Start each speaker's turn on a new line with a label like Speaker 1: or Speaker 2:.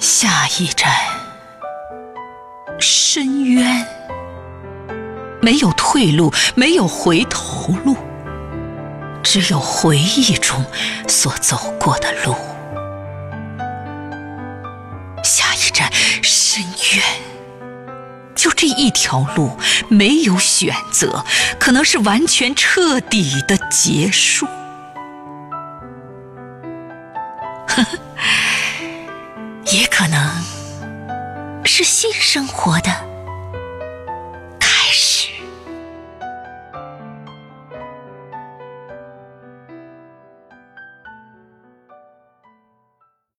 Speaker 1: 下一站，深渊，没有退路，没有回头路，只有回忆中所走过的路。下一站，深渊，就这一条路，没有选择，可能是完全彻底的结束。呵呵。也可能是新生活的